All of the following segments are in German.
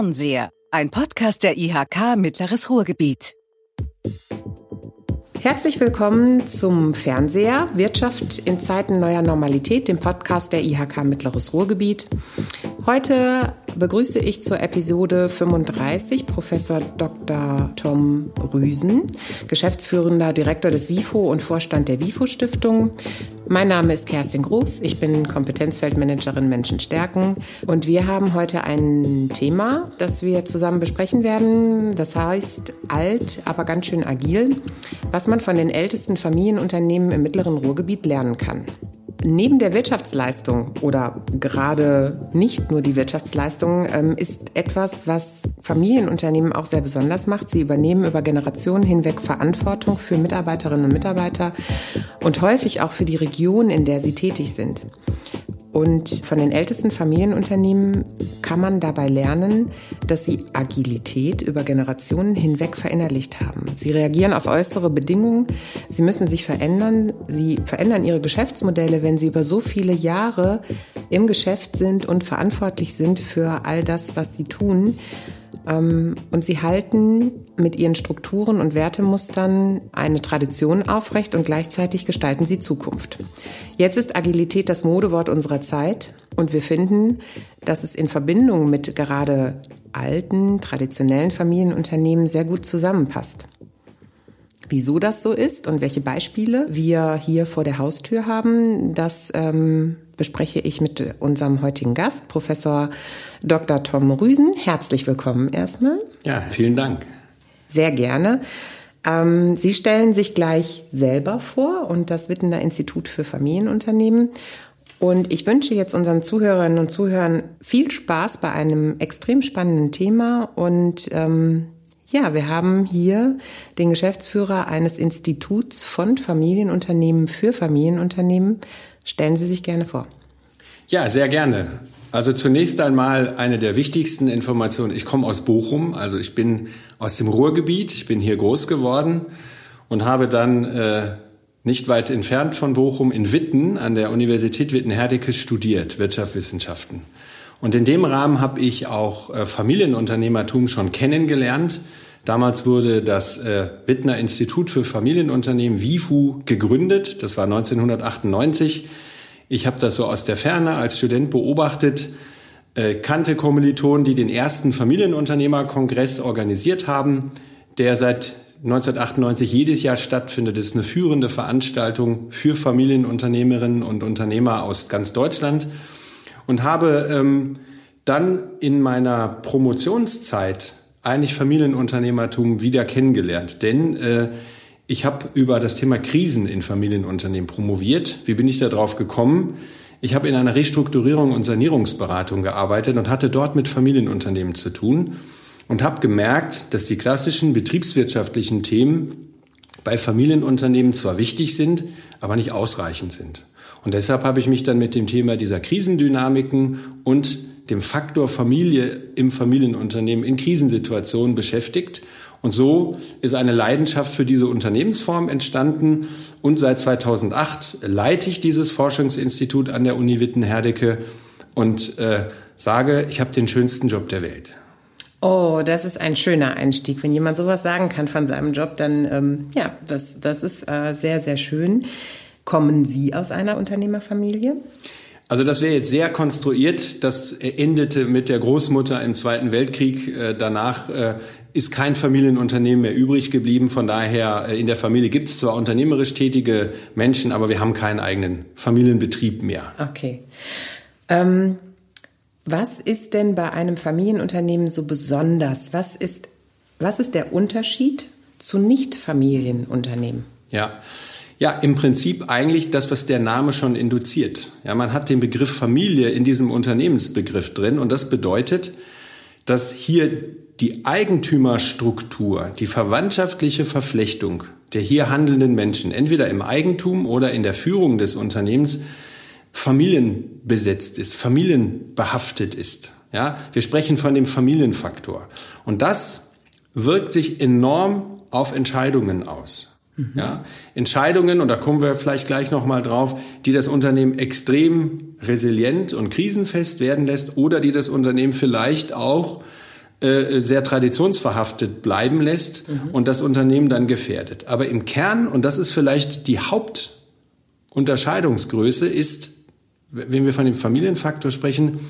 Fernseher, ein Podcast der IHK Mittleres Ruhrgebiet. Herzlich willkommen zum Fernseher Wirtschaft in Zeiten neuer Normalität, dem Podcast der IHK Mittleres Ruhrgebiet. Heute begrüße ich zur Episode 35 Professor Dr. Tom Rüsen, geschäftsführender Direktor des WIFO und Vorstand der WIFO Stiftung. Mein Name ist Kerstin Groß, ich bin Kompetenzfeldmanagerin Menschen stärken und wir haben heute ein Thema, das wir zusammen besprechen werden. Das heißt alt, aber ganz schön agil, was man von den ältesten Familienunternehmen im mittleren Ruhrgebiet lernen kann. Neben der Wirtschaftsleistung oder gerade nicht nur die Wirtschaftsleistung ähm, ist etwas, was Familienunternehmen auch sehr besonders macht. Sie übernehmen über Generationen hinweg Verantwortung für Mitarbeiterinnen und Mitarbeiter und häufig auch für die Region, in der sie tätig sind. Und von den ältesten Familienunternehmen kann man dabei lernen, dass sie Agilität über Generationen hinweg verinnerlicht haben. Sie reagieren auf äußere Bedingungen, sie müssen sich verändern, sie verändern ihre Geschäftsmodelle, wenn sie über so viele Jahre im Geschäft sind und verantwortlich sind für all das, was sie tun. Ähm, und sie halten mit ihren Strukturen und Wertemustern eine Tradition aufrecht und gleichzeitig gestalten sie Zukunft. Jetzt ist Agilität das Modewort unserer Zeit und wir finden, dass es in Verbindung mit gerade alten, traditionellen Familienunternehmen sehr gut zusammenpasst. Wieso das so ist und welche Beispiele wir hier vor der Haustür haben, das ähm, bespreche ich mit unserem heutigen Gast, Professor Dr. Tom Rüsen. Herzlich willkommen erstmal. Ja, vielen Dank. Sehr gerne. Ähm, Sie stellen sich gleich selber vor und das Wittener Institut für Familienunternehmen. Und ich wünsche jetzt unseren Zuhörerinnen und Zuhörern viel Spaß bei einem extrem spannenden Thema. Und ähm, ja, wir haben hier den Geschäftsführer eines Instituts von Familienunternehmen für Familienunternehmen, Stellen Sie sich gerne vor. Ja, sehr gerne. Also zunächst einmal eine der wichtigsten Informationen. Ich komme aus Bochum, also ich bin aus dem Ruhrgebiet, ich bin hier groß geworden und habe dann äh, nicht weit entfernt von Bochum in Witten an der Universität Witten-Herdecke studiert, Wirtschaftswissenschaften. Und in dem Rahmen habe ich auch äh, Familienunternehmertum schon kennengelernt. Damals wurde das äh, Wittner Institut für Familienunternehmen WIFU gegründet. Das war 1998. Ich habe das so aus der Ferne als Student beobachtet, äh, kannte Kommilitonen, die den ersten Familienunternehmerkongress organisiert haben, der seit 1998 jedes Jahr stattfindet. Das ist eine führende Veranstaltung für Familienunternehmerinnen und Unternehmer aus ganz Deutschland und habe ähm, dann in meiner Promotionszeit eigentlich Familienunternehmertum wieder kennengelernt. Denn äh, ich habe über das Thema Krisen in Familienunternehmen promoviert. Wie bin ich da drauf gekommen? Ich habe in einer Restrukturierung und Sanierungsberatung gearbeitet und hatte dort mit Familienunternehmen zu tun und habe gemerkt, dass die klassischen betriebswirtschaftlichen Themen bei Familienunternehmen zwar wichtig sind, aber nicht ausreichend sind. Und deshalb habe ich mich dann mit dem Thema dieser Krisendynamiken und dem Faktor Familie im Familienunternehmen in Krisensituationen beschäftigt. Und so ist eine Leidenschaft für diese Unternehmensform entstanden. Und seit 2008 leite ich dieses Forschungsinstitut an der Uni Witten-Herdecke und äh, sage, ich habe den schönsten Job der Welt. Oh, das ist ein schöner Einstieg. Wenn jemand sowas sagen kann von seinem Job, dann ähm, ja, das, das ist äh, sehr, sehr schön. Kommen Sie aus einer Unternehmerfamilie? Also das wäre jetzt sehr konstruiert. Das endete mit der Großmutter im Zweiten Weltkrieg. Äh, danach äh, ist kein Familienunternehmen mehr übrig geblieben. Von daher, äh, in der Familie gibt es zwar unternehmerisch tätige Menschen, aber wir haben keinen eigenen Familienbetrieb mehr. Okay. Ähm, was ist denn bei einem Familienunternehmen so besonders? Was ist, was ist der Unterschied zu Nicht-Familienunternehmen? Ja. Ja, im Prinzip eigentlich das, was der Name schon induziert. Ja, man hat den Begriff Familie in diesem Unternehmensbegriff drin und das bedeutet, dass hier die Eigentümerstruktur, die verwandtschaftliche Verflechtung der hier handelnden Menschen, entweder im Eigentum oder in der Führung des Unternehmens, familienbesetzt ist, familienbehaftet ist. Ja, wir sprechen von dem Familienfaktor. Und das wirkt sich enorm auf Entscheidungen aus. Mhm. Ja, Entscheidungen, und da kommen wir vielleicht gleich nochmal drauf, die das Unternehmen extrem resilient und krisenfest werden lässt oder die das Unternehmen vielleicht auch äh, sehr traditionsverhaftet bleiben lässt mhm. und das Unternehmen dann gefährdet. Aber im Kern, und das ist vielleicht die Hauptunterscheidungsgröße, ist, wenn wir von dem Familienfaktor sprechen,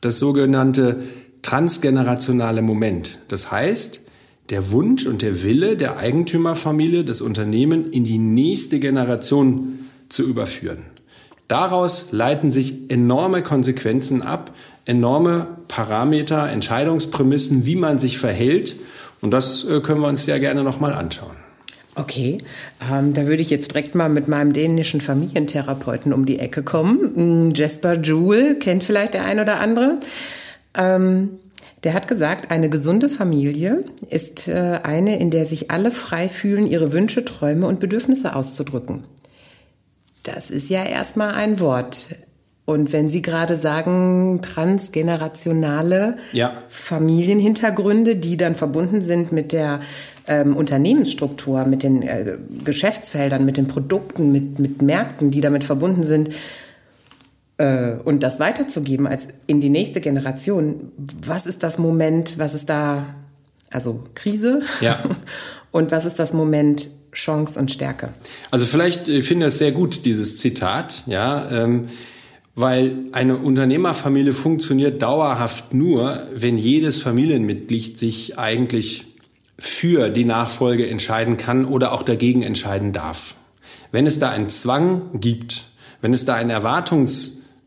das sogenannte transgenerationale Moment. Das heißt, der Wunsch und der Wille der Eigentümerfamilie, das Unternehmen in die nächste Generation zu überführen. Daraus leiten sich enorme Konsequenzen ab, enorme Parameter, Entscheidungsprämissen, wie man sich verhält. Und das äh, können wir uns ja gerne nochmal anschauen. Okay, ähm, da würde ich jetzt direkt mal mit meinem dänischen Familientherapeuten um die Ecke kommen. Mm, Jesper Jewel kennt vielleicht der ein oder andere. Ähm, der hat gesagt, eine gesunde Familie ist äh, eine, in der sich alle frei fühlen, ihre Wünsche, Träume und Bedürfnisse auszudrücken. Das ist ja erstmal ein Wort. Und wenn Sie gerade sagen, transgenerationale ja. Familienhintergründe, die dann verbunden sind mit der ähm, Unternehmensstruktur, mit den äh, Geschäftsfeldern, mit den Produkten, mit, mit Märkten, die damit verbunden sind, äh, und das weiterzugeben als in die nächste Generation, was ist das Moment, was ist da, also Krise? Ja. Und was ist das Moment Chance und Stärke? Also vielleicht ich finde ich es sehr gut, dieses Zitat, ja. Ähm, weil eine Unternehmerfamilie funktioniert dauerhaft nur, wenn jedes Familienmitglied sich eigentlich für die Nachfolge entscheiden kann oder auch dagegen entscheiden darf. Wenn es da einen Zwang gibt, wenn es da einen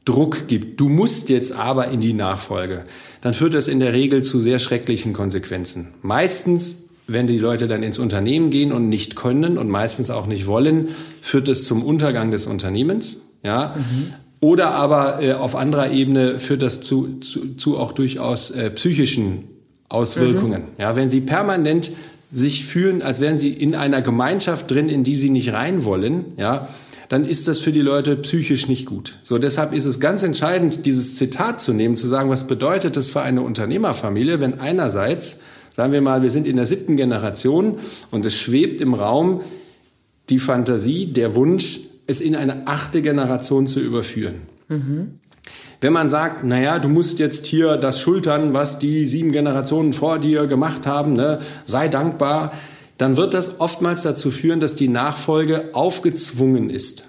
Erwartungsdruck gibt, du musst jetzt aber in die Nachfolge, dann führt das in der Regel zu sehr schrecklichen Konsequenzen. Meistens wenn die Leute dann ins Unternehmen gehen und nicht können und meistens auch nicht wollen, führt es zum Untergang des Unternehmens. Ja, mhm. Oder aber äh, auf anderer Ebene führt das zu, zu, zu auch durchaus äh, psychischen Auswirkungen. Mhm. Ja, wenn Sie permanent sich fühlen, als wären Sie in einer Gemeinschaft drin, in die Sie nicht rein wollen, ja, dann ist das für die Leute psychisch nicht gut. So, deshalb ist es ganz entscheidend, dieses Zitat zu nehmen, zu sagen, was bedeutet das für eine Unternehmerfamilie, wenn einerseits, sagen wir mal, wir sind in der siebten Generation und es schwebt im Raum die Fantasie, der Wunsch, es in eine achte Generation zu überführen. Mhm. Wenn man sagt, naja, du musst jetzt hier das schultern, was die sieben Generationen vor dir gemacht haben, ne? sei dankbar, dann wird das oftmals dazu führen, dass die Nachfolge aufgezwungen ist.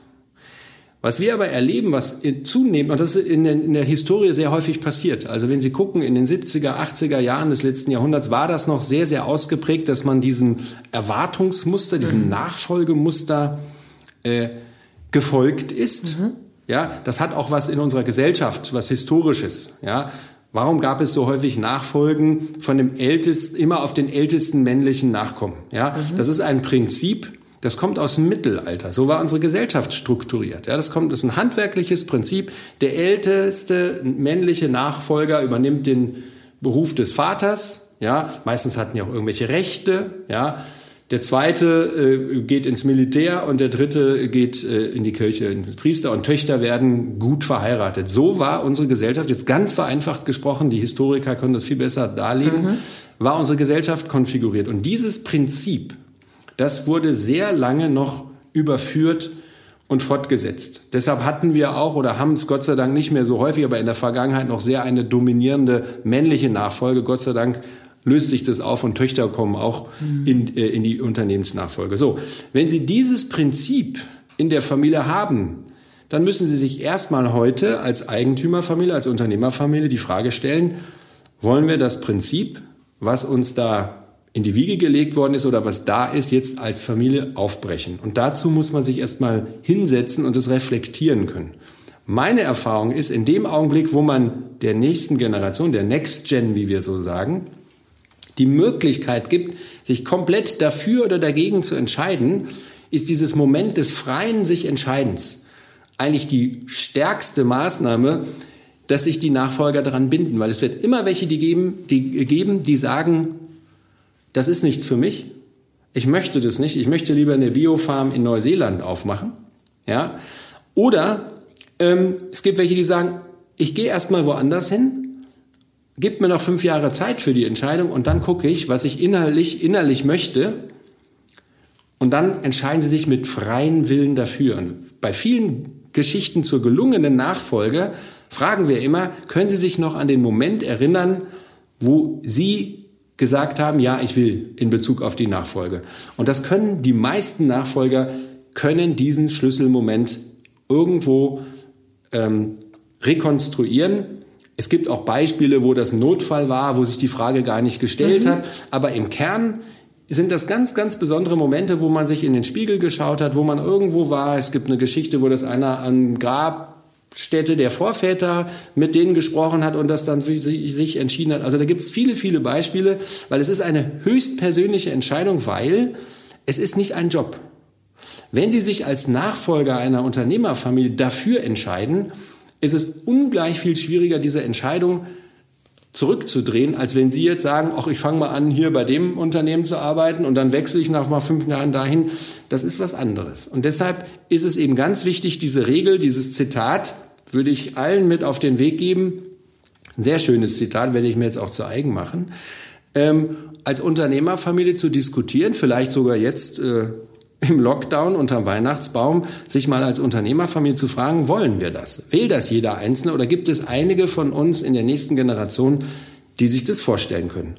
Was wir aber erleben, was zunehmend, und das ist in der, in der, Historie sehr häufig passiert. Also wenn Sie gucken, in den 70er, 80er Jahren des letzten Jahrhunderts war das noch sehr, sehr ausgeprägt, dass man diesen Erwartungsmuster, diesem mhm. Nachfolgemuster äh, gefolgt ist. Mhm. Ja, das hat auch was in unserer Gesellschaft, was Historisches. Ja, Warum gab es so häufig Nachfolgen von dem ältesten, immer auf den ältesten männlichen Nachkommen? Ja, mhm. das ist ein Prinzip, das kommt aus dem Mittelalter. So war unsere Gesellschaft strukturiert. Ja, das kommt, das ist ein handwerkliches Prinzip. Der älteste männliche Nachfolger übernimmt den Beruf des Vaters. Ja, meistens hatten ja auch irgendwelche Rechte. Ja, der zweite äh, geht ins Militär und der dritte geht äh, in die Kirche. Priester und Töchter werden gut verheiratet. So war unsere Gesellschaft, jetzt ganz vereinfacht gesprochen, die Historiker können das viel besser darlegen, mhm. war unsere Gesellschaft konfiguriert. Und dieses Prinzip, das wurde sehr lange noch überführt und fortgesetzt. Deshalb hatten wir auch oder haben es Gott sei Dank nicht mehr so häufig, aber in der Vergangenheit noch sehr eine dominierende männliche Nachfolge. Gott sei Dank löst sich das auf und Töchter kommen auch mhm. in, äh, in die Unternehmensnachfolge. So, wenn Sie dieses Prinzip in der Familie haben, dann müssen Sie sich erstmal heute als Eigentümerfamilie, als Unternehmerfamilie die Frage stellen, wollen wir das Prinzip, was uns da in die Wiege gelegt worden ist oder was da ist, jetzt als Familie aufbrechen. Und dazu muss man sich erstmal hinsetzen und es reflektieren können. Meine Erfahrung ist, in dem Augenblick, wo man der nächsten Generation, der Next Gen, wie wir so sagen, die Möglichkeit gibt, sich komplett dafür oder dagegen zu entscheiden, ist dieses Moment des freien sich Entscheidens eigentlich die stärkste Maßnahme, dass sich die Nachfolger daran binden, weil es wird immer welche die geben, die geben, die sagen, das ist nichts für mich. Ich möchte das nicht. Ich möchte lieber eine Biofarm in Neuseeland aufmachen. Ja? Oder ähm, es gibt welche, die sagen, ich gehe erstmal woanders hin, Gib mir noch fünf Jahre Zeit für die Entscheidung und dann gucke ich, was ich innerlich, innerlich möchte. Und dann entscheiden Sie sich mit freiem Willen dafür. Und bei vielen Geschichten zur gelungenen Nachfolge fragen wir immer, können Sie sich noch an den Moment erinnern, wo Sie gesagt haben, ja, ich will in Bezug auf die Nachfolge. Und das können die meisten Nachfolger können diesen Schlüsselmoment irgendwo ähm, rekonstruieren. Es gibt auch Beispiele, wo das ein Notfall war, wo sich die Frage gar nicht gestellt mhm. hat. Aber im Kern sind das ganz, ganz besondere Momente, wo man sich in den Spiegel geschaut hat, wo man irgendwo war. Es gibt eine Geschichte, wo das einer an Grabstätte der Vorväter mit denen gesprochen hat und das dann für sich entschieden hat. Also da gibt es viele, viele Beispiele, weil es ist eine höchst persönliche Entscheidung, weil es ist nicht ein Job. Wenn Sie sich als Nachfolger einer Unternehmerfamilie dafür entscheiden, ist es ungleich viel schwieriger, diese Entscheidung zurückzudrehen, als wenn Sie jetzt sagen, ach, ich fange mal an, hier bei dem Unternehmen zu arbeiten und dann wechsle ich nach mal fünf Jahren dahin. Das ist was anderes. Und deshalb ist es eben ganz wichtig, diese Regel, dieses Zitat, würde ich allen mit auf den Weg geben. Ein sehr schönes Zitat, werde ich mir jetzt auch zu eigen machen. Ähm, als Unternehmerfamilie zu diskutieren, vielleicht sogar jetzt äh, im Lockdown unterm Weihnachtsbaum sich mal als Unternehmerfamilie zu fragen, wollen wir das? Will das jeder Einzelne oder gibt es einige von uns in der nächsten Generation, die sich das vorstellen können?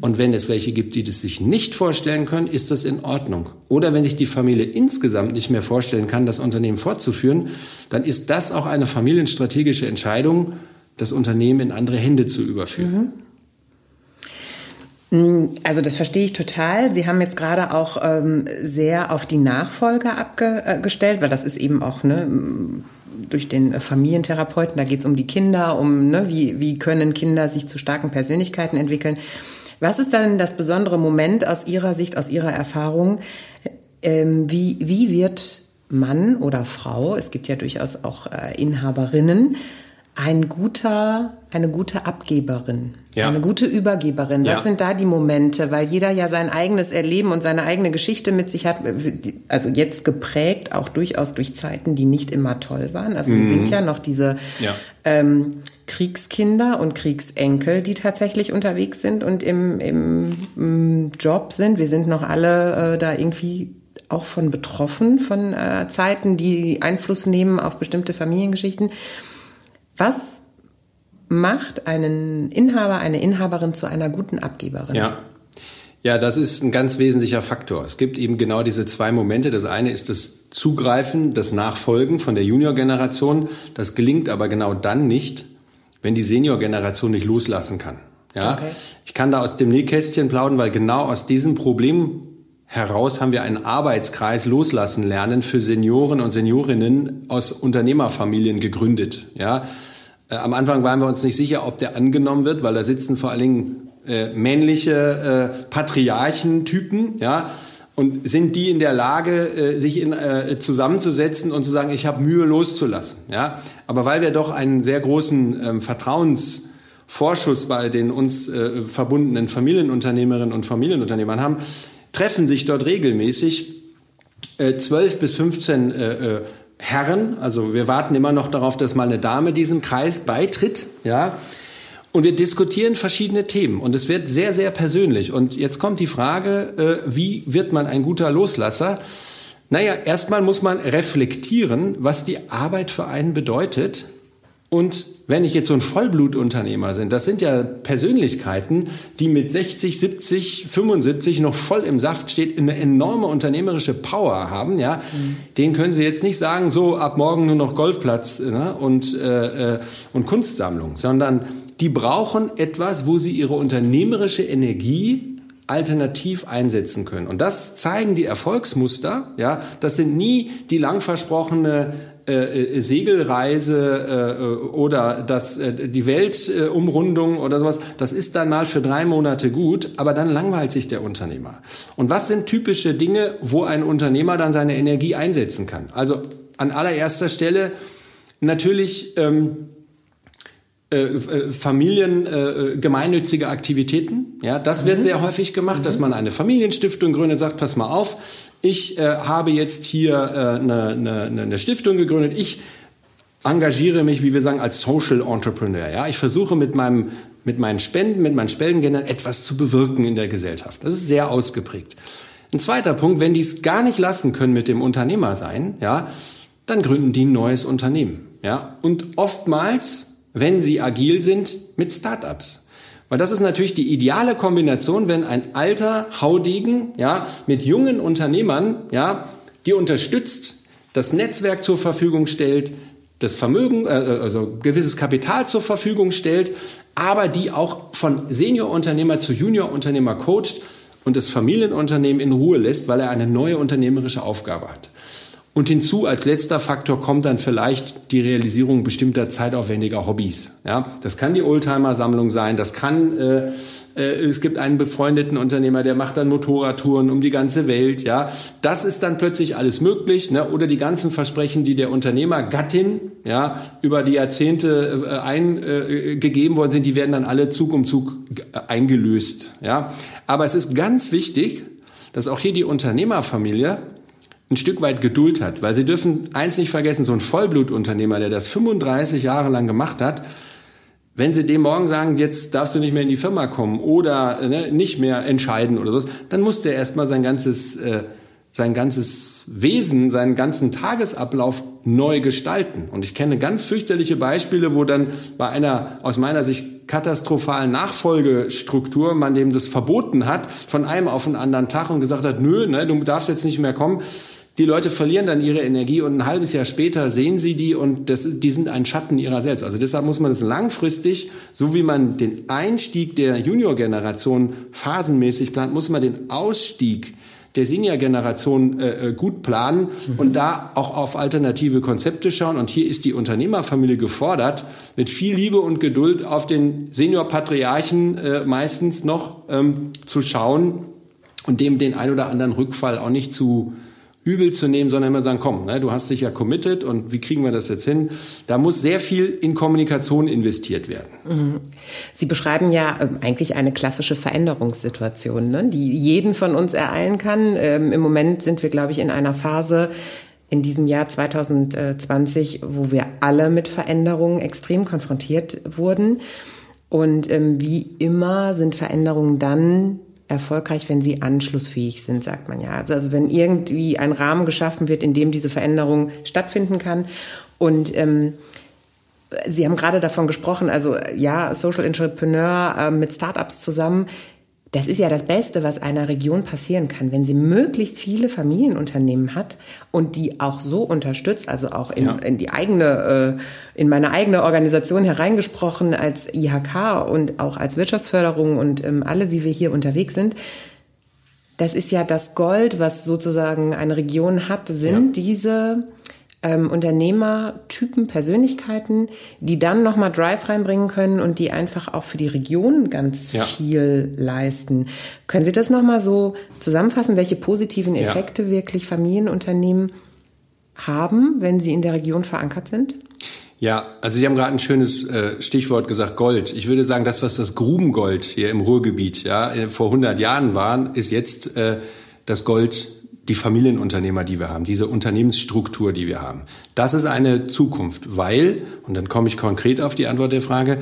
Und wenn es welche gibt, die das sich nicht vorstellen können, ist das in Ordnung. Oder wenn sich die Familie insgesamt nicht mehr vorstellen kann, das Unternehmen fortzuführen, dann ist das auch eine familienstrategische Entscheidung, das Unternehmen in andere Hände zu überführen. Mhm. Mm, also das verstehe ich total. Sie haben jetzt gerade auch ähm, sehr auf die Nachfolger abgestellt, weil das ist eben auch ne, durch den Familientherapeuten, da geht es um die Kinder, um ne, wie, wie können Kinder sich zu starken Persönlichkeiten entwickeln. Was ist dann das besondere Moment aus Ihrer Sicht, aus Ihrer Erfahrung? Ähm, wie, wie wird Mann oder Frau, es gibt ja durchaus auch äh, Inhaberinnen, ein guter, eine gute Abgeberin, ja. eine gute Übergeberin. Das ja. sind da die Momente, weil jeder ja sein eigenes Erleben und seine eigene Geschichte mit sich hat. Also jetzt geprägt auch durchaus durch Zeiten, die nicht immer toll waren. Also mhm. wir sind ja noch diese ja. ähm, Kriegskinder und Kriegsenkel, die tatsächlich unterwegs sind und im, im, im Job sind. Wir sind noch alle äh, da irgendwie auch von betroffen, von äh, Zeiten, die Einfluss nehmen auf bestimmte Familiengeschichten. Was macht einen Inhaber, eine Inhaberin zu einer guten Abgeberin? Ja. Ja, das ist ein ganz wesentlicher Faktor. Es gibt eben genau diese zwei Momente. Das eine ist das Zugreifen, das Nachfolgen von der Junior-Generation. Das gelingt aber genau dann nicht, wenn die Senior-Generation nicht loslassen kann. Ja, okay. ich kann da aus dem Nähkästchen plaudern, weil genau aus diesem Problem heraus haben wir einen Arbeitskreis loslassen lernen für Senioren und Seniorinnen aus Unternehmerfamilien gegründet. Ja, äh, am Anfang waren wir uns nicht sicher, ob der angenommen wird, weil da sitzen vor allen Dingen äh, männliche äh, Patriarchentypen, ja, und sind die in der Lage, äh, sich in, äh, zusammenzusetzen und zu sagen, ich habe Mühe loszulassen, ja. Aber weil wir doch einen sehr großen ähm, Vertrauensvorschuss bei den uns äh, verbundenen Familienunternehmerinnen und Familienunternehmern haben, treffen sich dort regelmäßig äh, 12 bis 15 äh, äh, Herren. Also wir warten immer noch darauf, dass mal eine Dame diesem Kreis beitritt. Ja. Und wir diskutieren verschiedene Themen und es wird sehr, sehr persönlich. Und jetzt kommt die Frage, äh, wie wird man ein guter Loslasser? Naja, erstmal muss man reflektieren, was die Arbeit für einen bedeutet und wenn ich jetzt so ein Vollblutunternehmer sind, das sind ja Persönlichkeiten, die mit 60, 70, 75 noch voll im Saft steht, eine enorme unternehmerische Power haben, ja. Mhm. Den können Sie jetzt nicht sagen, so ab morgen nur noch Golfplatz ne, und, äh, äh und Kunstsammlung, sondern die brauchen etwas, wo sie ihre unternehmerische Energie alternativ einsetzen können. Und das zeigen die Erfolgsmuster. Ja, das sind nie die lang versprochene äh, äh, Segelreise äh, oder das, äh, die Weltumrundung oder sowas, das ist dann mal für drei Monate gut, aber dann langweilt sich der Unternehmer. Und was sind typische Dinge, wo ein Unternehmer dann seine Energie einsetzen kann? Also an allererster Stelle natürlich ähm, äh, äh, Familien äh, gemeinnützige Aktivitäten. Ja, das wird mhm. sehr häufig gemacht, mhm. dass man eine Familienstiftung gründet, sagt, pass mal auf, ich äh, habe jetzt hier äh, eine, eine, eine Stiftung gegründet, ich engagiere mich, wie wir sagen, als Social Entrepreneur. Ja, ich versuche mit meinem mit meinen Spenden, mit meinen Spendengeldern etwas zu bewirken in der Gesellschaft. Das ist sehr ausgeprägt. Ein zweiter Punkt, wenn die es gar nicht lassen können mit dem Unternehmer sein, ja, dann gründen die ein neues Unternehmen. Ja, und oftmals, wenn sie agil sind, mit Startups. Weil das ist natürlich die ideale Kombination, wenn ein alter Haudegen, ja, mit jungen Unternehmern, ja, die unterstützt, das Netzwerk zur Verfügung stellt, das Vermögen, äh, also gewisses Kapital zur Verfügung stellt, aber die auch von Seniorunternehmer zu Juniorunternehmer coacht und das Familienunternehmen in Ruhe lässt, weil er eine neue unternehmerische Aufgabe hat. Und hinzu als letzter Faktor kommt dann vielleicht die Realisierung bestimmter zeitaufwendiger Hobbys. Ja, das kann die Oldtimer-Sammlung sein, das kann äh, äh, es gibt einen befreundeten Unternehmer, der macht dann Motorradtouren um die ganze Welt. Ja, das ist dann plötzlich alles möglich. Ne? Oder die ganzen Versprechen, die der Unternehmer Gattin ja über die Jahrzehnte äh, eingegeben äh, worden sind, die werden dann alle Zug um Zug eingelöst. Ja, aber es ist ganz wichtig, dass auch hier die Unternehmerfamilie ein Stück weit Geduld hat, weil sie dürfen eins nicht vergessen, so ein Vollblutunternehmer, der das 35 Jahre lang gemacht hat, wenn Sie dem morgen sagen, jetzt darfst du nicht mehr in die Firma kommen oder ne, nicht mehr entscheiden oder so, dann muss der erstmal sein ganzes, äh, sein ganzes Wesen, seinen ganzen Tagesablauf neu gestalten. Und ich kenne ganz fürchterliche Beispiele, wo dann bei einer aus meiner Sicht katastrophalen Nachfolgestruktur man dem das verboten hat, von einem auf den anderen Tag und gesagt hat, nö, ne, du darfst jetzt nicht mehr kommen die Leute verlieren dann ihre Energie und ein halbes Jahr später sehen sie die und das, die sind ein Schatten ihrer selbst. Also deshalb muss man es langfristig, so wie man den Einstieg der Junior-Generation phasenmäßig plant, muss man den Ausstieg der Senior-Generation äh, äh gut planen mhm. und da auch auf alternative Konzepte schauen. Und hier ist die Unternehmerfamilie gefordert, mit viel Liebe und Geduld auf den Senior-Patriarchen äh, meistens noch ähm, zu schauen und dem den ein oder anderen Rückfall auch nicht zu übel zu nehmen, sondern immer sagen, komm, ne, du hast dich ja committed und wie kriegen wir das jetzt hin? Da muss sehr viel in Kommunikation investiert werden. Mhm. Sie beschreiben ja ähm, eigentlich eine klassische Veränderungssituation, ne, die jeden von uns ereilen kann. Ähm, Im Moment sind wir, glaube ich, in einer Phase, in diesem Jahr 2020, wo wir alle mit Veränderungen extrem konfrontiert wurden. Und ähm, wie immer sind Veränderungen dann erfolgreich, wenn sie anschlussfähig sind, sagt man ja. Also, also wenn irgendwie ein Rahmen geschaffen wird, in dem diese Veränderung stattfinden kann. Und ähm, Sie haben gerade davon gesprochen, also ja, Social Entrepreneur äh, mit Startups zusammen das ist ja das Beste, was einer Region passieren kann, wenn sie möglichst viele Familienunternehmen hat und die auch so unterstützt, also auch in, ja. in die eigene, äh, in meine eigene Organisation hereingesprochen als IHK und auch als Wirtschaftsförderung und ähm, alle, wie wir hier unterwegs sind. Das ist ja das Gold, was sozusagen eine Region hat, sind ja. diese ähm, Unternehmertypen, Persönlichkeiten, die dann nochmal Drive reinbringen können und die einfach auch für die Region ganz ja. viel leisten. Können Sie das nochmal so zusammenfassen, welche positiven Effekte ja. wirklich Familienunternehmen haben, wenn sie in der Region verankert sind? Ja, also Sie haben gerade ein schönes äh, Stichwort gesagt, Gold. Ich würde sagen, das, was das Grubengold hier im Ruhrgebiet ja, vor 100 Jahren war, ist jetzt äh, das Gold die Familienunternehmer, die wir haben, diese Unternehmensstruktur, die wir haben. Das ist eine Zukunft, weil, und dann komme ich konkret auf die Antwort der Frage,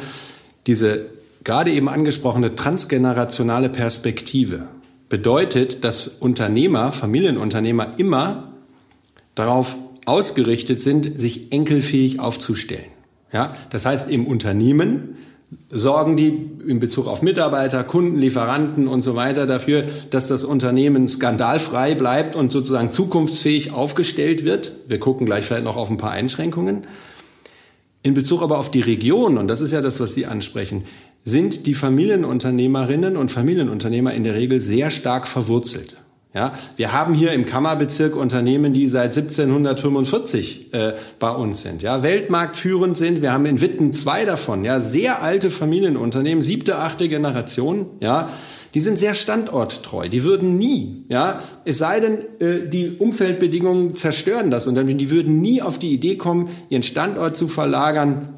diese gerade eben angesprochene transgenerationale Perspektive bedeutet, dass Unternehmer, Familienunternehmer immer darauf ausgerichtet sind, sich enkelfähig aufzustellen. Ja, das heißt, im Unternehmen sorgen die in Bezug auf Mitarbeiter, Kunden, Lieferanten und so weiter dafür, dass das Unternehmen skandalfrei bleibt und sozusagen zukunftsfähig aufgestellt wird. Wir gucken gleich vielleicht noch auf ein paar Einschränkungen. In Bezug aber auf die Region, und das ist ja das, was Sie ansprechen, sind die Familienunternehmerinnen und Familienunternehmer in der Regel sehr stark verwurzelt. Ja, wir haben hier im Kammerbezirk Unternehmen, die seit 1745 äh, bei uns sind, ja, weltmarktführend sind. Wir haben in Witten zwei davon, ja, sehr alte Familienunternehmen, siebte, achte Generation, ja, die sind sehr standorttreu. Die würden nie, ja, es sei denn, äh, die Umfeldbedingungen zerstören das Unternehmen, die würden nie auf die Idee kommen, ihren Standort zu verlagern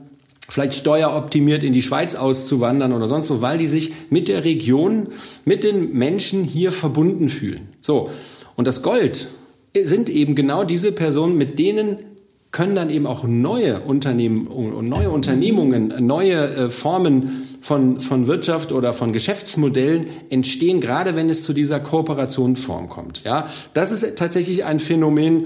vielleicht steueroptimiert in die Schweiz auszuwandern oder sonst wo, weil die sich mit der Region, mit den Menschen hier verbunden fühlen. So. Und das Gold sind eben genau diese Personen, mit denen können dann eben auch neue Unternehmen und neue Unternehmungen, neue äh, Formen von, von Wirtschaft oder von Geschäftsmodellen entstehen, gerade wenn es zu dieser Kooperationform kommt. Ja, das ist tatsächlich ein Phänomen,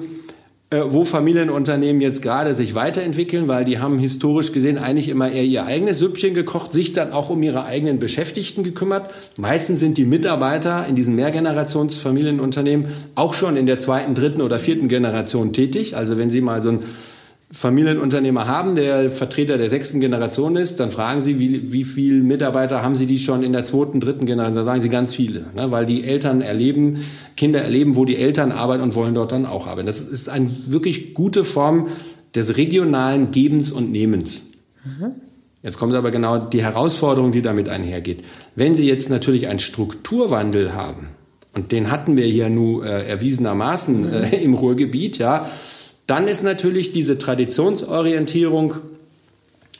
wo Familienunternehmen jetzt gerade sich weiterentwickeln, weil die haben historisch gesehen eigentlich immer eher ihr eigenes Süppchen gekocht, sich dann auch um ihre eigenen Beschäftigten gekümmert. Meistens sind die Mitarbeiter in diesen Mehrgenerationsfamilienunternehmen auch schon in der zweiten, dritten oder vierten Generation tätig. Also wenn Sie mal so ein Familienunternehmer haben, der Vertreter der sechsten Generation ist, dann fragen Sie, wie, wie viele Mitarbeiter haben Sie die schon in der zweiten, dritten Generation? Dann sagen Sie ganz viele, ne? weil die Eltern erleben, Kinder erleben, wo die Eltern arbeiten und wollen dort dann auch arbeiten. Das ist eine wirklich gute Form des regionalen Gebens und Nehmens. Mhm. Jetzt kommt aber genau die Herausforderung, die damit einhergeht. Wenn Sie jetzt natürlich einen Strukturwandel haben, und den hatten wir hier nur äh, erwiesenermaßen äh, im Ruhrgebiet, ja, dann ist natürlich diese Traditionsorientierung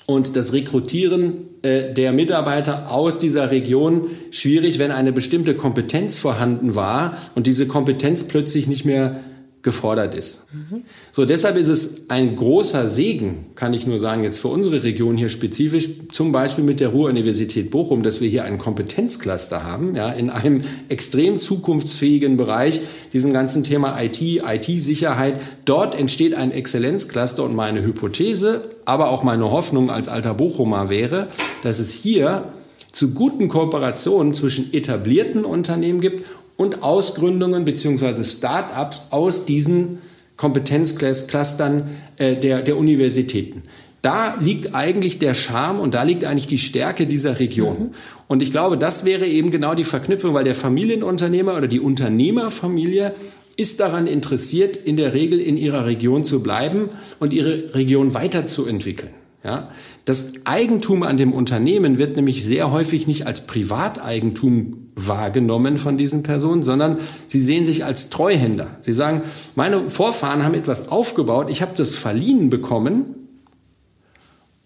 und das Rekrutieren äh, der Mitarbeiter aus dieser Region schwierig, wenn eine bestimmte Kompetenz vorhanden war und diese Kompetenz plötzlich nicht mehr gefordert ist. Mhm. So, deshalb ist es ein großer Segen, kann ich nur sagen, jetzt für unsere Region hier spezifisch, zum Beispiel mit der Ruhr-Universität Bochum, dass wir hier einen Kompetenzcluster haben, ja, in einem extrem zukunftsfähigen Bereich, diesem ganzen Thema IT, IT-Sicherheit. Dort entsteht ein Exzellenzcluster und meine Hypothese, aber auch meine Hoffnung als alter Bochumer wäre, dass es hier zu guten Kooperationen zwischen etablierten Unternehmen gibt und Ausgründungen bzw. Start-ups aus diesen Kompetenzclustern äh, der, der Universitäten. Da liegt eigentlich der Charme und da liegt eigentlich die Stärke dieser Region. Mhm. Und ich glaube, das wäre eben genau die Verknüpfung, weil der Familienunternehmer oder die Unternehmerfamilie ist daran interessiert, in der Regel in ihrer Region zu bleiben und ihre Region weiterzuentwickeln. Ja? Das Eigentum an dem Unternehmen wird nämlich sehr häufig nicht als Privateigentum wahrgenommen von diesen Personen, sondern sie sehen sich als Treuhänder. Sie sagen, meine Vorfahren haben etwas aufgebaut, ich habe das verliehen bekommen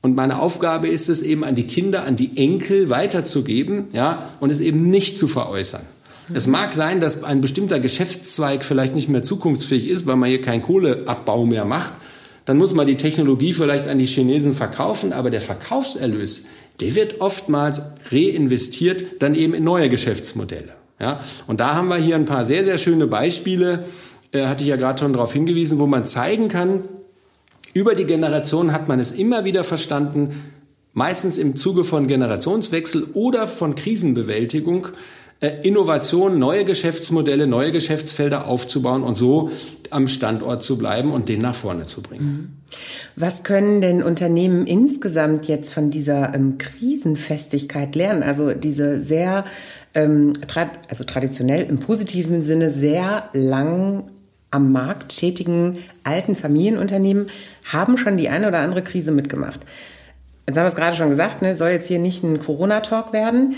und meine Aufgabe ist es eben an die Kinder, an die Enkel weiterzugeben, ja, und es eben nicht zu veräußern. Es mag sein, dass ein bestimmter Geschäftszweig vielleicht nicht mehr zukunftsfähig ist, weil man hier keinen Kohleabbau mehr macht. Dann muss man die Technologie vielleicht an die Chinesen verkaufen, aber der Verkaufserlös, der wird oftmals reinvestiert dann eben in neue Geschäftsmodelle. Ja? Und da haben wir hier ein paar sehr, sehr schöne Beispiele, äh, hatte ich ja gerade schon darauf hingewiesen, wo man zeigen kann, über die Generation hat man es immer wieder verstanden, meistens im Zuge von Generationswechsel oder von Krisenbewältigung, äh, Innovation, neue Geschäftsmodelle, neue Geschäftsfelder aufzubauen und so am Standort zu bleiben und den nach vorne zu bringen. Mhm. Was können denn Unternehmen insgesamt jetzt von dieser ähm, Krisenfestigkeit lernen? Also diese sehr, ähm, tra also traditionell im positiven Sinne sehr lang am Markt tätigen alten Familienunternehmen haben schon die eine oder andere Krise mitgemacht. Jetzt haben wir es gerade schon gesagt, ne, soll jetzt hier nicht ein Corona-Talk werden.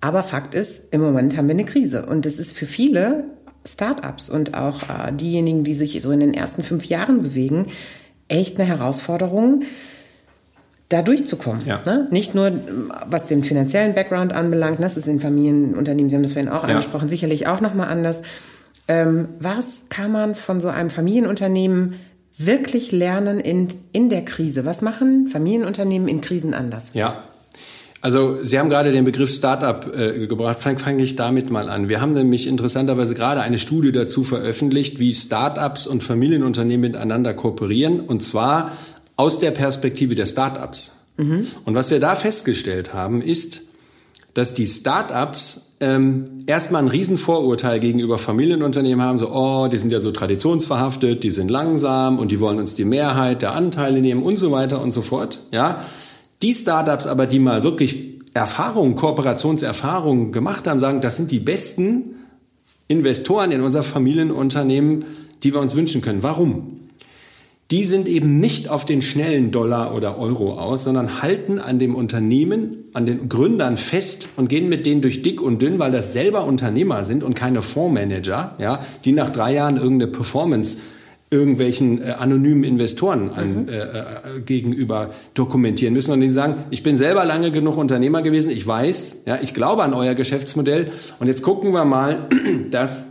Aber Fakt ist, im Moment haben wir eine Krise. Und das ist für viele Startups und auch äh, diejenigen, die sich so in den ersten fünf Jahren bewegen, echt eine Herausforderung, da durchzukommen. Ja. Ne? Nicht nur, was den finanziellen Background anbelangt, das ist in Familienunternehmen, Sie haben das vorhin auch ja. angesprochen, sicherlich auch nochmal anders. Ähm, was kann man von so einem Familienunternehmen wirklich lernen in, in der Krise? Was machen Familienunternehmen in Krisen anders? Ja, also Sie haben gerade den Begriff Startup äh, gebracht. Fange fang ich damit mal an. Wir haben nämlich interessanterweise gerade eine Studie dazu veröffentlicht, wie Startups und Familienunternehmen miteinander kooperieren, und zwar aus der Perspektive der Startups. Mhm. Und was wir da festgestellt haben, ist, dass die Startups ähm, erstmal ein Riesenvorurteil gegenüber Familienunternehmen haben, so, oh, die sind ja so traditionsverhaftet, die sind langsam und die wollen uns die Mehrheit der Anteile nehmen und so weiter und so fort. Ja, die Startups aber, die mal wirklich Erfahrungen, Kooperationserfahrungen gemacht haben, sagen, das sind die besten Investoren in unser Familienunternehmen, die wir uns wünschen können. Warum? Die sind eben nicht auf den schnellen Dollar oder Euro aus, sondern halten an dem Unternehmen, an den Gründern fest und gehen mit denen durch dick und dünn, weil das selber Unternehmer sind und keine Fondsmanager, ja, die nach drei Jahren irgendeine Performance irgendwelchen äh, anonymen Investoren an, mhm. äh, äh, gegenüber dokumentieren müssen. Und die sagen, ich bin selber lange genug Unternehmer gewesen, ich weiß, ja, ich glaube an euer Geschäftsmodell. Und jetzt gucken wir mal, dass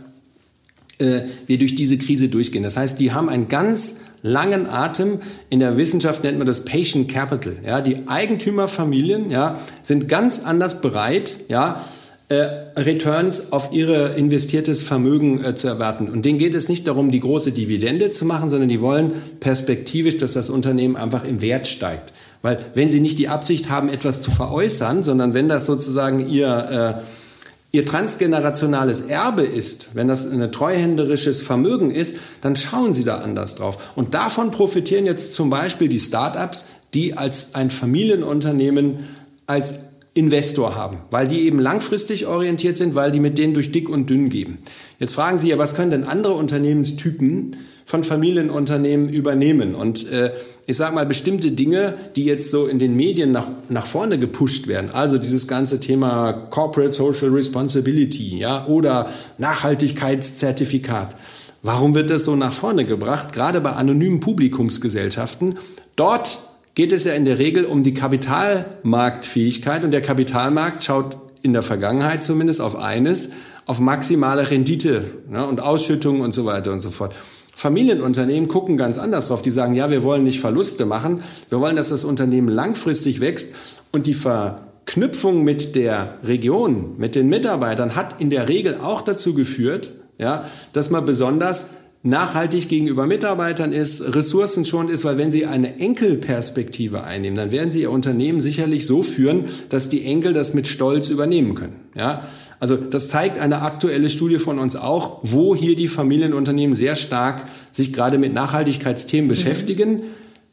äh, wir durch diese Krise durchgehen. Das heißt, die haben einen ganz langen Atem. In der Wissenschaft nennt man das Patient Capital. Ja, die Eigentümerfamilien ja, sind ganz anders bereit, ja, äh, Returns auf ihre investiertes Vermögen äh, zu erwarten. Und denen geht es nicht darum, die große Dividende zu machen, sondern die wollen perspektivisch, dass das Unternehmen einfach im Wert steigt. Weil wenn sie nicht die Absicht haben, etwas zu veräußern, sondern wenn das sozusagen ihr, äh, ihr transgenerationales Erbe ist, wenn das ein treuhänderisches Vermögen ist, dann schauen sie da anders drauf. Und davon profitieren jetzt zum Beispiel die Startups, die als ein Familienunternehmen als Investor haben, weil die eben langfristig orientiert sind, weil die mit denen durch dick und dünn gehen. Jetzt fragen Sie ja, was können denn andere Unternehmenstypen von Familienunternehmen übernehmen? Und äh, ich sage mal, bestimmte Dinge, die jetzt so in den Medien nach, nach vorne gepusht werden, also dieses ganze Thema Corporate Social Responsibility ja, oder Nachhaltigkeitszertifikat. Warum wird das so nach vorne gebracht? Gerade bei anonymen Publikumsgesellschaften. Dort geht es ja in der Regel um die Kapitalmarktfähigkeit und der Kapitalmarkt schaut in der Vergangenheit zumindest auf eines, auf maximale Rendite ne, und Ausschüttungen und so weiter und so fort. Familienunternehmen gucken ganz anders drauf. Die sagen, ja, wir wollen nicht Verluste machen, wir wollen, dass das Unternehmen langfristig wächst und die Verknüpfung mit der Region, mit den Mitarbeitern hat in der Regel auch dazu geführt, ja, dass man besonders nachhaltig gegenüber Mitarbeitern ist, ressourcenschonend ist, weil wenn Sie eine Enkelperspektive einnehmen, dann werden Sie Ihr Unternehmen sicherlich so führen, dass die Enkel das mit Stolz übernehmen können. Ja? Also das zeigt eine aktuelle Studie von uns auch, wo hier die Familienunternehmen sehr stark sich gerade mit Nachhaltigkeitsthemen mhm. beschäftigen.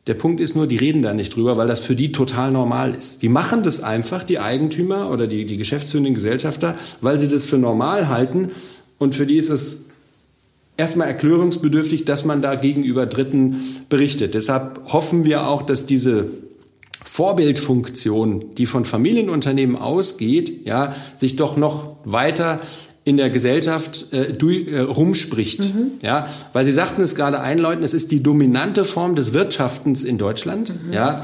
Der Punkt ist nur, die reden da nicht drüber, weil das für die total normal ist. Die machen das einfach, die Eigentümer oder die, die geschäftsführenden Gesellschafter, weil sie das für normal halten. Und für die ist es erstmal erklärungsbedürftig, dass man da gegenüber Dritten berichtet. Deshalb hoffen wir auch, dass diese Vorbildfunktion, die von Familienunternehmen ausgeht, ja, sich doch noch weiter in der Gesellschaft äh, du, äh, rumspricht. Mhm. Ja, weil Sie sagten es gerade einläuten, es ist die dominante Form des Wirtschaftens in Deutschland. Mhm. Ja,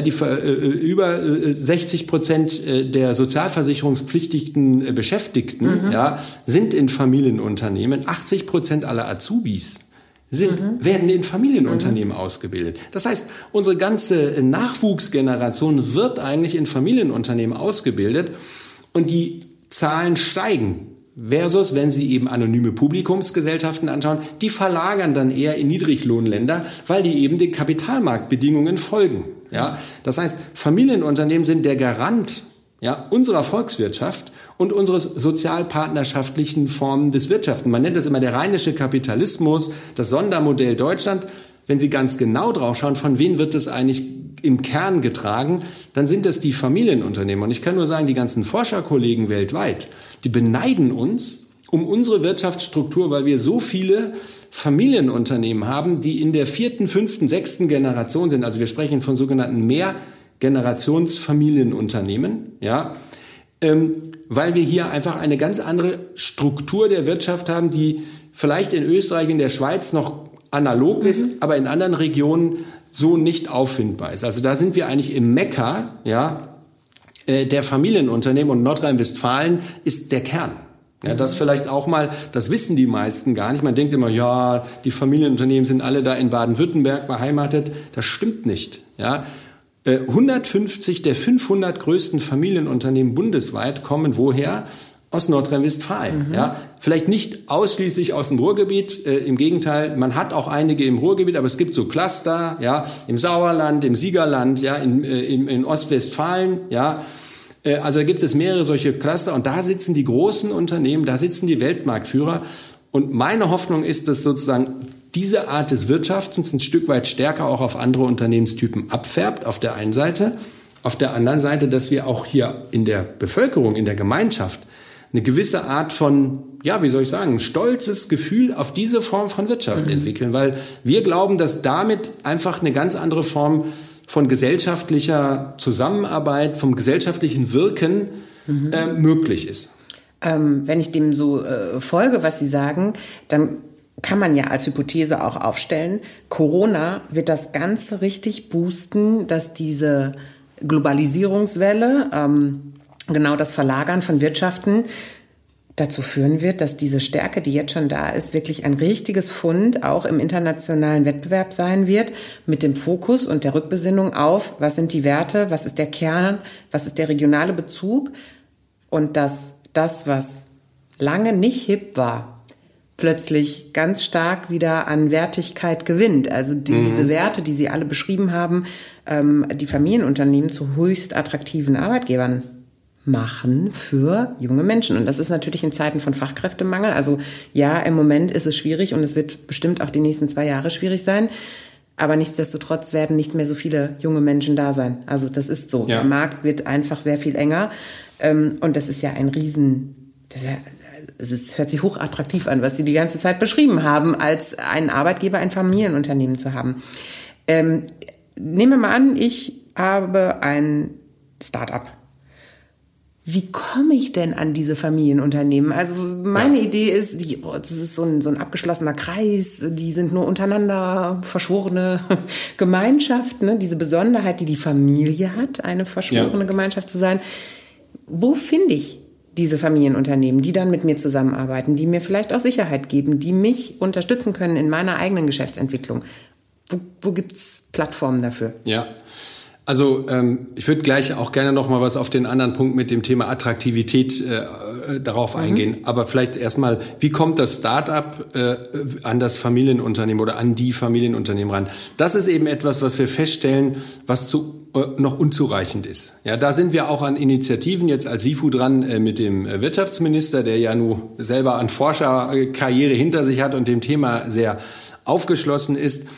die äh, über 60 äh, Prozent äh, der sozialversicherungspflichtigen Beschäftigten mhm. ja, sind in Familienunternehmen. 80 Prozent aller Azubis sind, mhm. werden in Familienunternehmen mhm. ausgebildet. Das heißt, unsere ganze Nachwuchsgeneration wird eigentlich in Familienunternehmen ausgebildet und die Zahlen steigen. Versus, wenn Sie eben anonyme Publikumsgesellschaften anschauen, die verlagern dann eher in Niedriglohnländer, weil die eben den Kapitalmarktbedingungen folgen. Ja, das heißt, Familienunternehmen sind der Garant ja, unserer Volkswirtschaft und unseres sozialpartnerschaftlichen Formen des Wirtschaften. Man nennt das immer der rheinische Kapitalismus, das Sondermodell Deutschland. Wenn Sie ganz genau drauf schauen, von wem wird es eigentlich im Kern getragen, dann sind das die Familienunternehmen. Und ich kann nur sagen, die ganzen Forscherkollegen weltweit, die beneiden uns um unsere Wirtschaftsstruktur, weil wir so viele Familienunternehmen haben, die in der vierten, fünften, sechsten Generation sind. Also wir sprechen von sogenannten Mehrgenerationsfamilienunternehmen, ja, ähm, weil wir hier einfach eine ganz andere Struktur der Wirtschaft haben, die vielleicht in Österreich, in der Schweiz noch analog mhm. ist, aber in anderen Regionen so nicht auffindbar ist. Also da sind wir eigentlich im Mekka, ja, äh, der Familienunternehmen und Nordrhein-Westfalen ist der Kern. Ja, das vielleicht auch mal, das wissen die meisten gar nicht. Man denkt immer, ja, die Familienunternehmen sind alle da in Baden-Württemberg beheimatet. Das stimmt nicht. Ja, 150 äh, der 500 größten Familienunternehmen bundesweit kommen woher? Aus Nordrhein-Westfalen. Mhm. Ja, vielleicht nicht ausschließlich aus dem Ruhrgebiet. Äh, Im Gegenteil, man hat auch einige im Ruhrgebiet, aber es gibt so Cluster, ja, im Sauerland, im Siegerland, ja, in, äh, in, in Ostwestfalen, ja. Äh, also da gibt es mehrere solche Cluster und da sitzen die großen Unternehmen, da sitzen die Weltmarktführer. Und meine Hoffnung ist, dass sozusagen diese Art des Wirtschaftens ein Stück weit stärker auch auf andere Unternehmenstypen abfärbt, auf der einen Seite. Auf der anderen Seite, dass wir auch hier in der Bevölkerung, in der Gemeinschaft eine gewisse Art von, ja, wie soll ich sagen, stolzes Gefühl auf diese Form von Wirtschaft mhm. entwickeln, weil wir glauben, dass damit einfach eine ganz andere Form von gesellschaftlicher Zusammenarbeit, vom gesellschaftlichen Wirken mhm. äh, möglich ist. Ähm, wenn ich dem so äh, folge, was Sie sagen, dann kann man ja als Hypothese auch aufstellen, Corona wird das Ganze richtig boosten, dass diese Globalisierungswelle, ähm, genau das Verlagern von Wirtschaften, dazu führen wird, dass diese Stärke, die jetzt schon da ist, wirklich ein richtiges Fund auch im internationalen Wettbewerb sein wird, mit dem Fokus und der Rückbesinnung auf, was sind die Werte, was ist der Kern, was ist der regionale Bezug und dass das, was lange nicht hip war, plötzlich ganz stark wieder an Wertigkeit gewinnt. Also diese mhm. Werte, die Sie alle beschrieben haben, ähm, die Familienunternehmen zu höchst attraktiven Arbeitgebern machen für junge Menschen. Und das ist natürlich in Zeiten von Fachkräftemangel. Also ja, im Moment ist es schwierig und es wird bestimmt auch die nächsten zwei Jahre schwierig sein. Aber nichtsdestotrotz werden nicht mehr so viele junge Menschen da sein. Also das ist so. Ja. Der Markt wird einfach sehr viel enger. Ähm, und das ist ja ein Riesen, das ist ja, ist, hört sich hochattraktiv an, was Sie die ganze Zeit beschrieben haben, als ein Arbeitgeber, ein Familienunternehmen zu haben. Ähm, nehmen wir mal an, ich habe ein Start-up wie komme ich denn an diese Familienunternehmen? Also meine ja. Idee ist, die, oh, das ist so ein, so ein abgeschlossener Kreis, die sind nur untereinander verschworene Gemeinschaft, ne? diese Besonderheit, die die Familie hat, eine verschworene ja. Gemeinschaft zu sein. Wo finde ich diese Familienunternehmen, die dann mit mir zusammenarbeiten, die mir vielleicht auch Sicherheit geben, die mich unterstützen können in meiner eigenen Geschäftsentwicklung? Wo, wo gibt es Plattformen dafür? Ja. Also ähm, ich würde gleich auch gerne noch mal was auf den anderen Punkt mit dem Thema Attraktivität äh, äh, darauf mhm. eingehen. Aber vielleicht erstmal, wie kommt das Startup äh, an das Familienunternehmen oder an die Familienunternehmen ran? Das ist eben etwas, was wir feststellen, was zu, äh, noch unzureichend ist. Ja, da sind wir auch an Initiativen jetzt als WIFU dran äh, mit dem äh, Wirtschaftsminister, der ja nun selber an Forscherkarriere hinter sich hat und dem Thema sehr aufgeschlossen ist.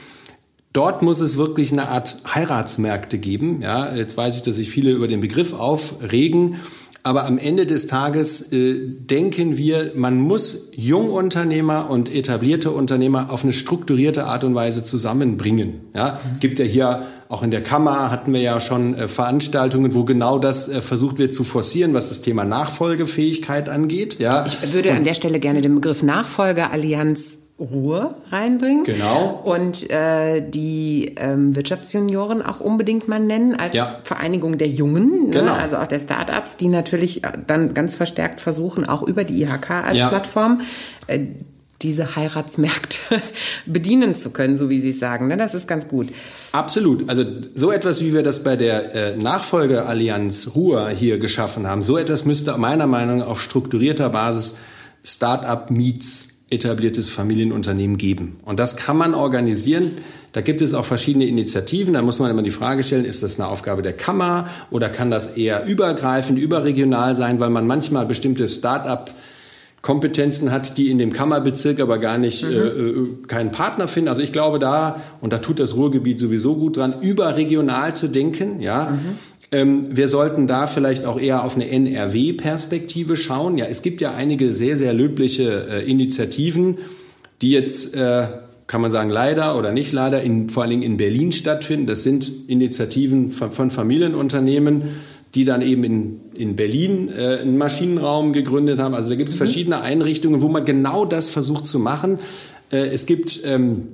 Dort muss es wirklich eine Art Heiratsmärkte geben. Ja, jetzt weiß ich, dass sich viele über den Begriff aufregen. Aber am Ende des Tages äh, denken wir, man muss Jungunternehmer und etablierte Unternehmer auf eine strukturierte Art und Weise zusammenbringen. Ja, gibt ja hier auch in der Kammer hatten wir ja schon äh, Veranstaltungen, wo genau das äh, versucht wird zu forcieren, was das Thema Nachfolgefähigkeit angeht. Ja, ich würde an der Stelle gerne den Begriff Nachfolgeallianz Ruhe reinbringen. Genau. Und äh, die ähm, Wirtschaftsjunioren auch unbedingt mal nennen als ja. Vereinigung der Jungen, ne? genau. ne? also auch der Startups, die natürlich äh, dann ganz verstärkt versuchen, auch über die IHK als ja. Plattform äh, diese Heiratsmärkte bedienen zu können, so wie Sie es sagen. Ne? Das ist ganz gut. Absolut. Also so etwas, wie wir das bei der äh, Nachfolgeallianz Ruhr hier geschaffen haben, so etwas müsste meiner Meinung nach auf strukturierter Basis Startup Meets etabliertes Familienunternehmen geben. Und das kann man organisieren. Da gibt es auch verschiedene Initiativen. Da muss man immer die Frage stellen, ist das eine Aufgabe der Kammer oder kann das eher übergreifend, überregional sein, weil man manchmal bestimmte Start-up Kompetenzen hat, die in dem Kammerbezirk aber gar nicht mhm. äh, äh keinen Partner finden. Also ich glaube da, und da tut das Ruhrgebiet sowieso gut dran, überregional zu denken, ja. Mhm. Ähm, wir sollten da vielleicht auch eher auf eine NRW-Perspektive schauen. Ja, es gibt ja einige sehr, sehr löbliche äh, Initiativen, die jetzt, äh, kann man sagen, leider oder nicht leider, in, vor allen Dingen in Berlin stattfinden. Das sind Initiativen von, von Familienunternehmen, die dann eben in, in Berlin äh, einen Maschinenraum gegründet haben. Also da gibt es mhm. verschiedene Einrichtungen, wo man genau das versucht zu machen. Es gibt ähm,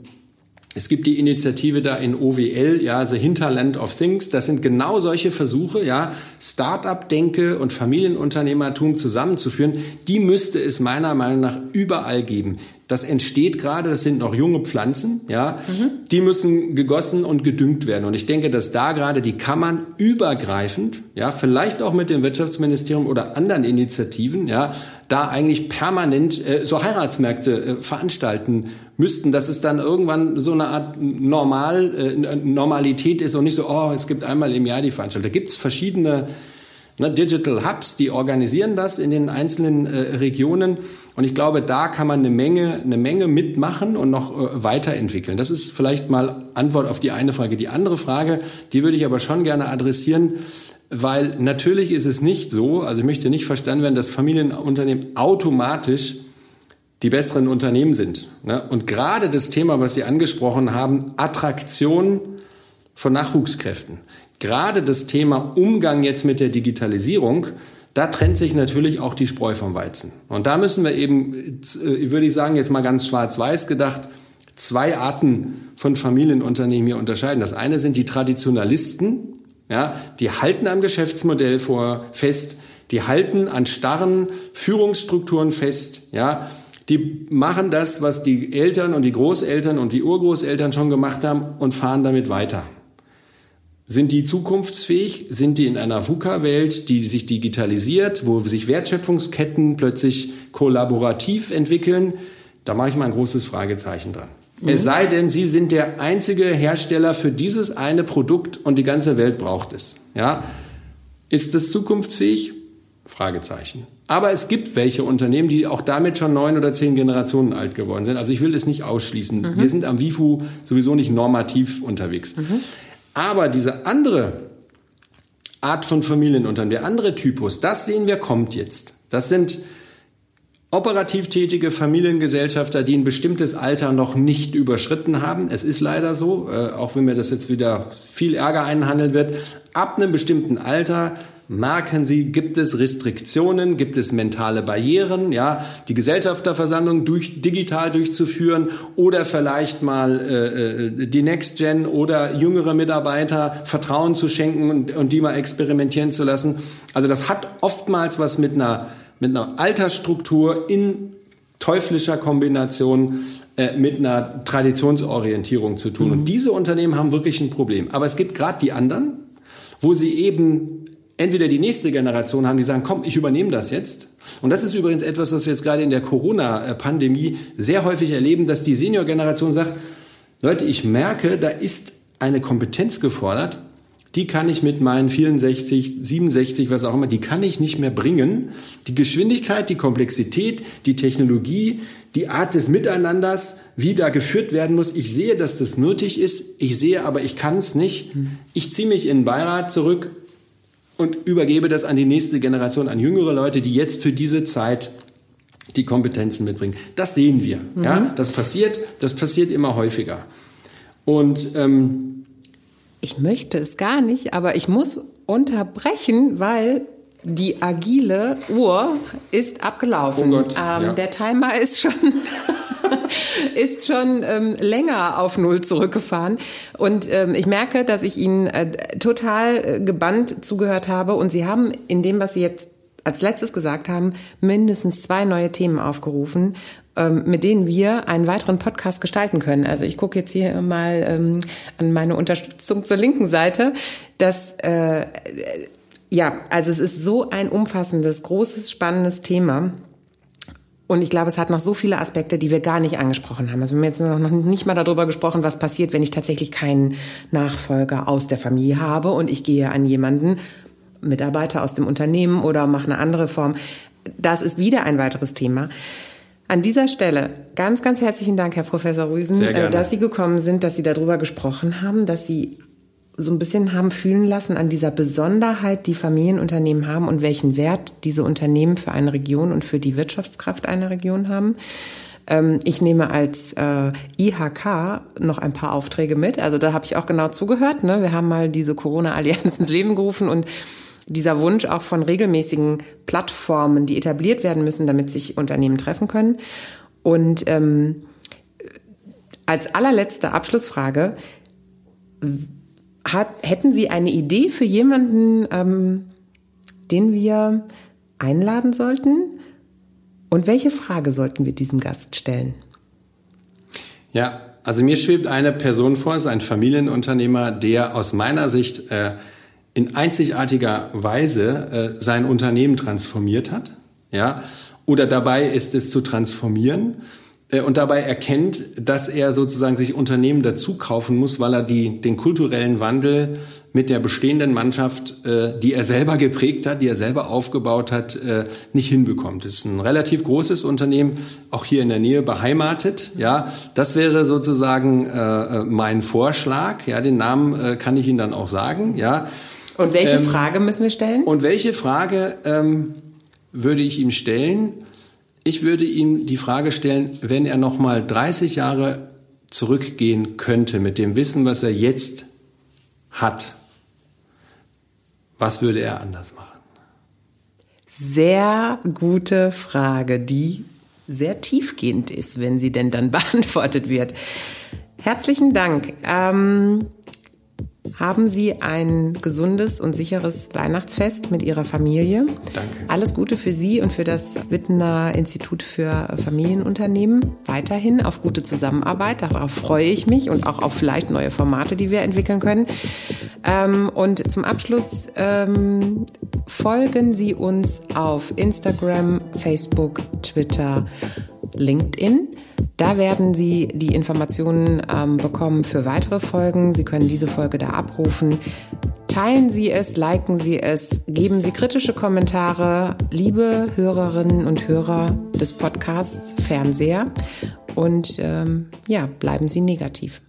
es gibt die Initiative da in OWL, ja, also Hinterland of Things. Das sind genau solche Versuche, ja, Start-up-Denke und Familienunternehmertum zusammenzuführen. Die müsste es meiner Meinung nach überall geben. Das entsteht gerade, das sind noch junge Pflanzen, ja, mhm. die müssen gegossen und gedüngt werden. Und ich denke, dass da gerade die Kammern übergreifend, ja, vielleicht auch mit dem Wirtschaftsministerium oder anderen Initiativen, ja, da eigentlich permanent äh, so Heiratsmärkte äh, veranstalten müssten, dass es dann irgendwann so eine Art Normal, äh, Normalität ist und nicht so, oh, es gibt einmal im Jahr die Veranstaltung. Da gibt es verschiedene ne, Digital Hubs, die organisieren das in den einzelnen äh, Regionen. Und ich glaube, da kann man eine Menge, eine Menge mitmachen und noch äh, weiterentwickeln. Das ist vielleicht mal Antwort auf die eine Frage. Die andere Frage, die würde ich aber schon gerne adressieren weil natürlich ist es nicht so, also ich möchte nicht verstanden werden, dass Familienunternehmen automatisch die besseren Unternehmen sind. Ne? Und gerade das Thema, was Sie angesprochen haben, Attraktion von Nachwuchskräften, gerade das Thema Umgang jetzt mit der Digitalisierung, da trennt sich natürlich auch die Spreu vom Weizen. Und da müssen wir eben, äh, würde ich sagen, jetzt mal ganz schwarz-weiß gedacht, zwei Arten von Familienunternehmen hier unterscheiden. Das eine sind die Traditionalisten, ja, die halten am Geschäftsmodell vor fest, die halten an starren Führungsstrukturen fest, ja, die machen das, was die Eltern und die Großeltern und die Urgroßeltern schon gemacht haben und fahren damit weiter. Sind die zukunftsfähig? Sind die in einer VUCA-Welt, die sich digitalisiert, wo sich Wertschöpfungsketten plötzlich kollaborativ entwickeln? Da mache ich mal ein großes Fragezeichen dran. Mhm. Es sei denn, Sie sind der einzige Hersteller für dieses eine Produkt und die ganze Welt braucht es. Ja? Ist es zukunftsfähig? Fragezeichen. Aber es gibt welche Unternehmen, die auch damit schon neun oder zehn Generationen alt geworden sind. Also ich will es nicht ausschließen. Mhm. Wir sind am WIFU sowieso nicht normativ unterwegs. Mhm. Aber diese andere Art von Familienunternehmen, der andere Typus, das sehen wir kommt jetzt. Das sind operativ tätige Familiengesellschafter, die ein bestimmtes Alter noch nicht überschritten haben. Es ist leider so, äh, auch wenn mir das jetzt wieder viel Ärger einhandeln wird. Ab einem bestimmten Alter merken Sie, gibt es Restriktionen, gibt es mentale Barrieren, ja, die Gesellschafterversammlung durch, digital durchzuführen oder vielleicht mal äh, äh, die Next Gen oder jüngere Mitarbeiter Vertrauen zu schenken und, und die mal experimentieren zu lassen. Also das hat oftmals was mit einer mit einer Altersstruktur in teuflischer Kombination äh, mit einer Traditionsorientierung zu tun. Mhm. Und diese Unternehmen haben wirklich ein Problem. Aber es gibt gerade die anderen, wo sie eben entweder die nächste Generation haben, die sagen, komm, ich übernehme das jetzt. Und das ist übrigens etwas, was wir jetzt gerade in der Corona-Pandemie sehr häufig erleben, dass die Senior-Generation sagt, Leute, ich merke, da ist eine Kompetenz gefordert, die kann ich mit meinen 64, 67, was auch immer, die kann ich nicht mehr bringen. Die Geschwindigkeit, die Komplexität, die Technologie, die Art des Miteinanders, wie da geführt werden muss. Ich sehe, dass das nötig ist. Ich sehe aber, ich kann es nicht. Ich ziehe mich in den Beirat zurück und übergebe das an die nächste Generation, an jüngere Leute, die jetzt für diese Zeit die Kompetenzen mitbringen. Das sehen wir. Mhm. Ja, das passiert, das passiert immer häufiger. Und ähm, ich möchte es gar nicht, aber ich muss unterbrechen, weil die agile Uhr ist abgelaufen. Oh Gott, ähm, ja. Der Timer ist schon ist schon ähm, länger auf Null zurückgefahren. Und ähm, ich merke, dass ich Ihnen äh, total äh, gebannt zugehört habe. Und Sie haben in dem, was Sie jetzt als letztes gesagt haben, mindestens zwei neue Themen aufgerufen, mit denen wir einen weiteren Podcast gestalten können. Also ich gucke jetzt hier mal ähm, an meine Unterstützung zur linken Seite, dass äh, ja, also es ist so ein umfassendes, großes, spannendes Thema. Und ich glaube, es hat noch so viele Aspekte, die wir gar nicht angesprochen haben. Also wir haben jetzt noch nicht mal darüber gesprochen, was passiert, wenn ich tatsächlich keinen Nachfolger aus der Familie habe und ich gehe an jemanden, Mitarbeiter aus dem Unternehmen oder mache eine andere Form. Das ist wieder ein weiteres Thema. An dieser Stelle ganz, ganz herzlichen Dank, Herr Professor Rüsen, äh, dass Sie gekommen sind, dass Sie darüber gesprochen haben, dass Sie so ein bisschen haben fühlen lassen an dieser Besonderheit, die Familienunternehmen haben und welchen Wert diese Unternehmen für eine Region und für die Wirtschaftskraft einer Region haben. Ähm, ich nehme als äh, IHK noch ein paar Aufträge mit. Also da habe ich auch genau zugehört. Ne? Wir haben mal diese Corona-Allianz ins Leben gerufen und dieser Wunsch auch von regelmäßigen Plattformen, die etabliert werden müssen, damit sich Unternehmen treffen können. Und ähm, als allerletzte Abschlussfrage, hat, hätten Sie eine Idee für jemanden, ähm, den wir einladen sollten? Und welche Frage sollten wir diesem Gast stellen? Ja, also mir schwebt eine Person vor, es ist ein Familienunternehmer, der aus meiner Sicht äh, in einzigartiger Weise äh, sein Unternehmen transformiert hat, ja, oder dabei ist es zu transformieren äh, und dabei erkennt, dass er sozusagen sich Unternehmen dazu kaufen muss, weil er die, den kulturellen Wandel mit der bestehenden Mannschaft, äh, die er selber geprägt hat, die er selber aufgebaut hat, äh, nicht hinbekommt. Es ist ein relativ großes Unternehmen, auch hier in der Nähe beheimatet. Ja, das wäre sozusagen äh, mein Vorschlag. Ja, den Namen äh, kann ich Ihnen dann auch sagen. Ja. Und welche ähm, Frage müssen wir stellen? Und welche Frage ähm, würde ich ihm stellen? Ich würde ihm die Frage stellen, wenn er noch mal 30 Jahre zurückgehen könnte mit dem Wissen, was er jetzt hat, was würde er anders machen? Sehr gute Frage, die sehr tiefgehend ist, wenn sie denn dann beantwortet wird. Herzlichen Dank. Ähm, haben Sie ein gesundes und sicheres Weihnachtsfest mit Ihrer Familie. Danke. Alles Gute für Sie und für das Wittener Institut für Familienunternehmen. Weiterhin auf gute Zusammenarbeit. Darauf freue ich mich und auch auf vielleicht neue Formate, die wir entwickeln können. Ähm, und zum Abschluss ähm, folgen Sie uns auf Instagram, Facebook, Twitter, LinkedIn. Da werden Sie die Informationen ähm, bekommen für weitere Folgen. Sie können diese Folge da abrufen. Teilen Sie es, liken Sie es, geben Sie kritische Kommentare, liebe Hörerinnen und Hörer des Podcasts Fernseher. Und ähm, ja, bleiben Sie negativ.